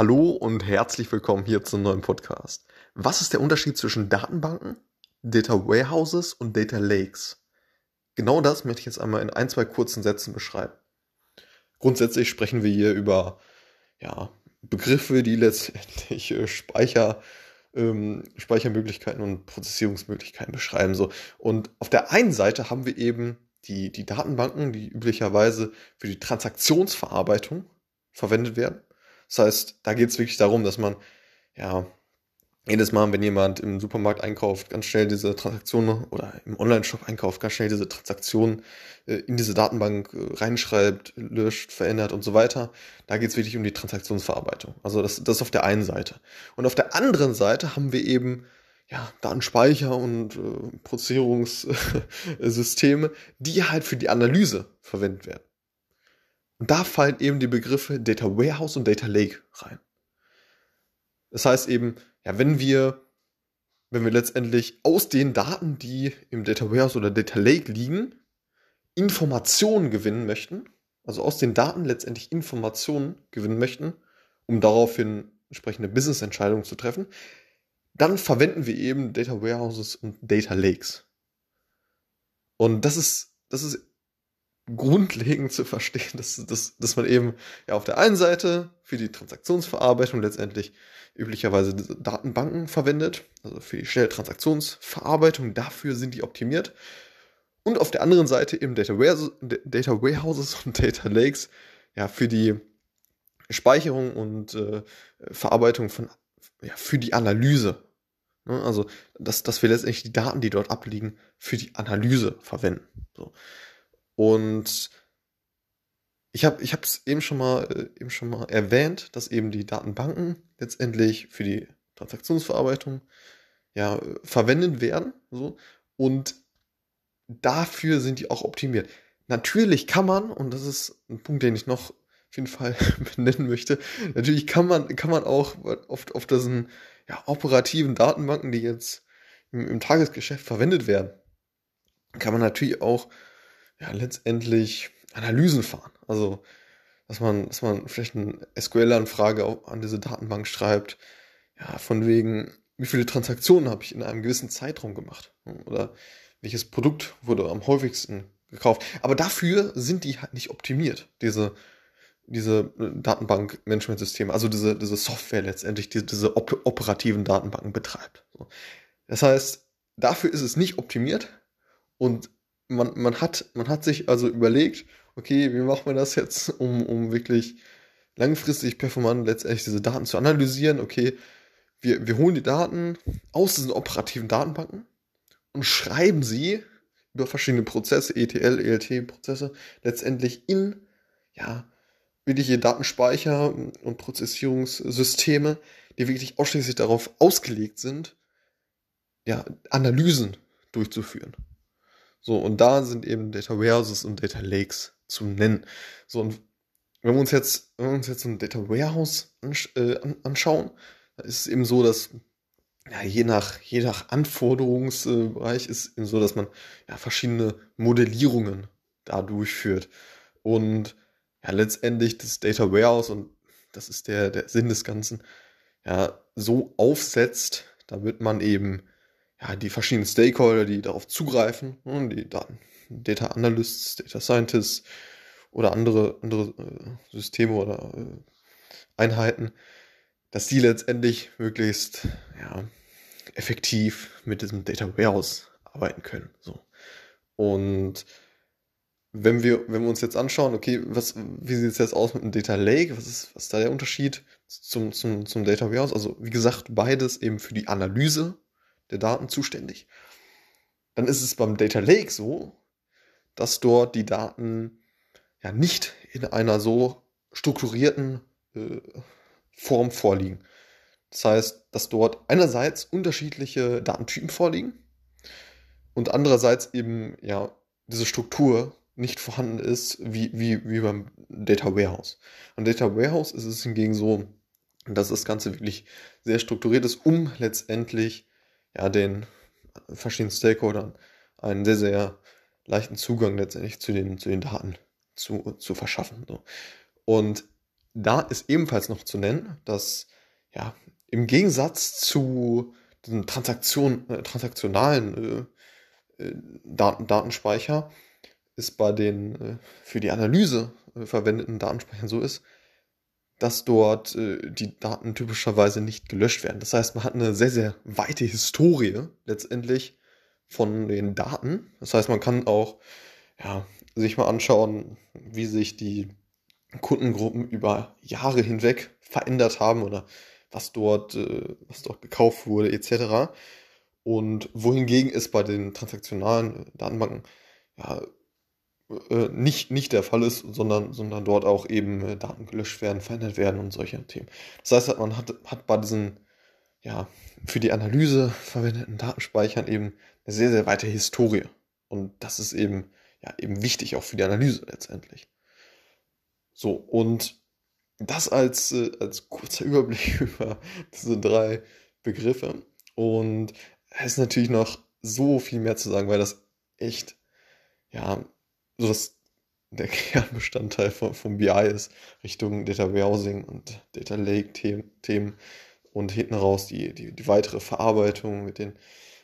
Hallo und herzlich willkommen hier zum neuen Podcast. Was ist der Unterschied zwischen Datenbanken, Data Warehouses und Data Lakes? Genau das möchte ich jetzt einmal in ein, zwei kurzen Sätzen beschreiben. Grundsätzlich sprechen wir hier über ja, Begriffe, die letztendlich äh, Speicher, ähm, Speichermöglichkeiten und Prozessierungsmöglichkeiten beschreiben. So. Und auf der einen Seite haben wir eben die, die Datenbanken, die üblicherweise für die Transaktionsverarbeitung verwendet werden. Das heißt, da geht es wirklich darum, dass man ja jedes Mal, wenn jemand im Supermarkt einkauft, ganz schnell diese Transaktion oder im Online-Shop einkauft, ganz schnell diese Transaktion äh, in diese Datenbank äh, reinschreibt, löscht, verändert und so weiter. Da geht es wirklich um die Transaktionsverarbeitung. Also das, das auf der einen Seite. Und auf der anderen Seite haben wir eben ja, Datenspeicher und äh, Prozessierungssysteme, die halt für die Analyse verwendet werden. Und da fallen eben die Begriffe Data Warehouse und Data Lake rein. Das heißt eben, ja, wenn wir, wenn wir letztendlich aus den Daten, die im Data Warehouse oder Data Lake liegen, Informationen gewinnen möchten, also aus den Daten letztendlich Informationen gewinnen möchten, um daraufhin entsprechende Business-Entscheidungen zu treffen, dann verwenden wir eben Data Warehouses und Data Lakes. Und das ist, das ist grundlegend zu verstehen, dass, dass, dass man eben ja auf der einen Seite für die Transaktionsverarbeitung letztendlich üblicherweise Datenbanken verwendet, also für die schnelle Transaktionsverarbeitung, dafür sind die optimiert. Und auf der anderen Seite eben Data, Data Warehouses und Data Lakes, ja, für die Speicherung und äh, Verarbeitung von, ja, für die Analyse. Ne? Also, dass, dass wir letztendlich die Daten, die dort abliegen, für die Analyse verwenden. So. Und ich habe ich es eben schon mal äh, eben schon mal erwähnt, dass eben die Datenbanken letztendlich für die Transaktionsverarbeitung ja verwendet werden, so und dafür sind die auch optimiert. Natürlich kann man und das ist ein Punkt, den ich noch auf jeden Fall benennen möchte. Natürlich kann man kann man auch oft auf diesen ja, operativen Datenbanken, die jetzt im, im Tagesgeschäft verwendet werden, kann man natürlich auch ja, letztendlich Analysen fahren. Also, dass man, dass man vielleicht eine SQL-Anfrage an diese Datenbank schreibt, ja, von wegen, wie viele Transaktionen habe ich in einem gewissen Zeitraum gemacht? Oder welches Produkt wurde am häufigsten gekauft? Aber dafür sind die halt nicht optimiert, diese, diese Datenbank-Management-Systeme, also diese, diese Software letztendlich, die diese op operativen Datenbanken betreibt. Das heißt, dafür ist es nicht optimiert und man, man, hat, man hat sich also überlegt, okay, wie machen wir das jetzt, um, um wirklich langfristig performant letztendlich diese Daten zu analysieren. Okay, wir, wir holen die Daten aus diesen operativen Datenbanken und schreiben sie über verschiedene Prozesse, ETL, ELT-Prozesse, letztendlich in, ja, wirkliche Datenspeicher und Prozessierungssysteme, die wirklich ausschließlich darauf ausgelegt sind, ja, Analysen durchzuführen. So, und da sind eben Data Warehouses und Data Lakes zu nennen. So, und wenn wir uns jetzt, wenn wir uns jetzt ein Data Warehouse ansch äh, anschauen, da ist es eben so, dass ja, je nach, je nach Anforderungsbereich ist eben so, dass man ja verschiedene Modellierungen da durchführt. Und ja, letztendlich das Data Warehouse, und das ist der, der Sinn des Ganzen, ja, so aufsetzt, damit man eben ja, die verschiedenen Stakeholder, die darauf zugreifen, ne, die Daten, Data Analysts, Data Scientists oder andere, andere äh, Systeme oder äh, Einheiten, dass die letztendlich möglichst ja, effektiv mit diesem Data Warehouse arbeiten können. So. Und wenn wir, wenn wir uns jetzt anschauen, okay, was, wie sieht es jetzt aus mit dem Data Lake? Was ist, was ist da der Unterschied zum, zum, zum Data Warehouse? Also, wie gesagt, beides eben für die Analyse der Daten zuständig. Dann ist es beim Data Lake so, dass dort die Daten ja nicht in einer so strukturierten äh, Form vorliegen. Das heißt, dass dort einerseits unterschiedliche Datentypen vorliegen und andererseits eben ja diese Struktur nicht vorhanden ist wie, wie, wie beim Data Warehouse. Beim Data Warehouse ist es hingegen so, dass das Ganze wirklich sehr strukturiert ist, um letztendlich ja, den verschiedenen Stakeholdern einen sehr, sehr leichten Zugang letztendlich zu den, zu den Daten zu, zu verschaffen. So. Und da ist ebenfalls noch zu nennen, dass ja im Gegensatz zu den Transaktion, äh, transaktionalen äh, äh, Daten, Datenspeicher es bei den äh, für die Analyse äh, verwendeten Datenspeichern so ist, dass dort äh, die Daten typischerweise nicht gelöscht werden. Das heißt, man hat eine sehr, sehr weite Historie letztendlich von den Daten. Das heißt, man kann auch ja, sich mal anschauen, wie sich die Kundengruppen über Jahre hinweg verändert haben oder was dort, äh, was dort gekauft wurde, etc. Und wohingegen es bei den transaktionalen Datenbanken ja, äh, nicht, nicht der Fall ist, sondern, sondern dort auch eben äh, Daten gelöscht werden, verändert werden und solche Themen. Das heißt, man hat, hat bei diesen ja, für die Analyse verwendeten Datenspeichern eben eine sehr, sehr weite Historie. Und das ist eben, ja, eben wichtig auch für die Analyse letztendlich. So, und das als, äh, als kurzer Überblick über diese drei Begriffe. Und es ist natürlich noch so viel mehr zu sagen, weil das echt, ja, so das der Kernbestandteil von, von BI ist, Richtung Data Warehousing und Data Lake Themen und hinten raus die, die, die weitere Verarbeitung mit den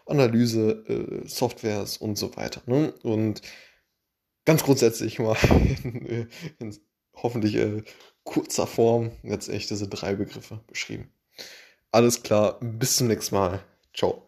Analyse-Softwares äh, und so weiter. Ne? Und ganz grundsätzlich mal in, in hoffentlich äh, kurzer Form jetzt echt diese drei Begriffe beschrieben. Alles klar, bis zum nächsten Mal. Ciao.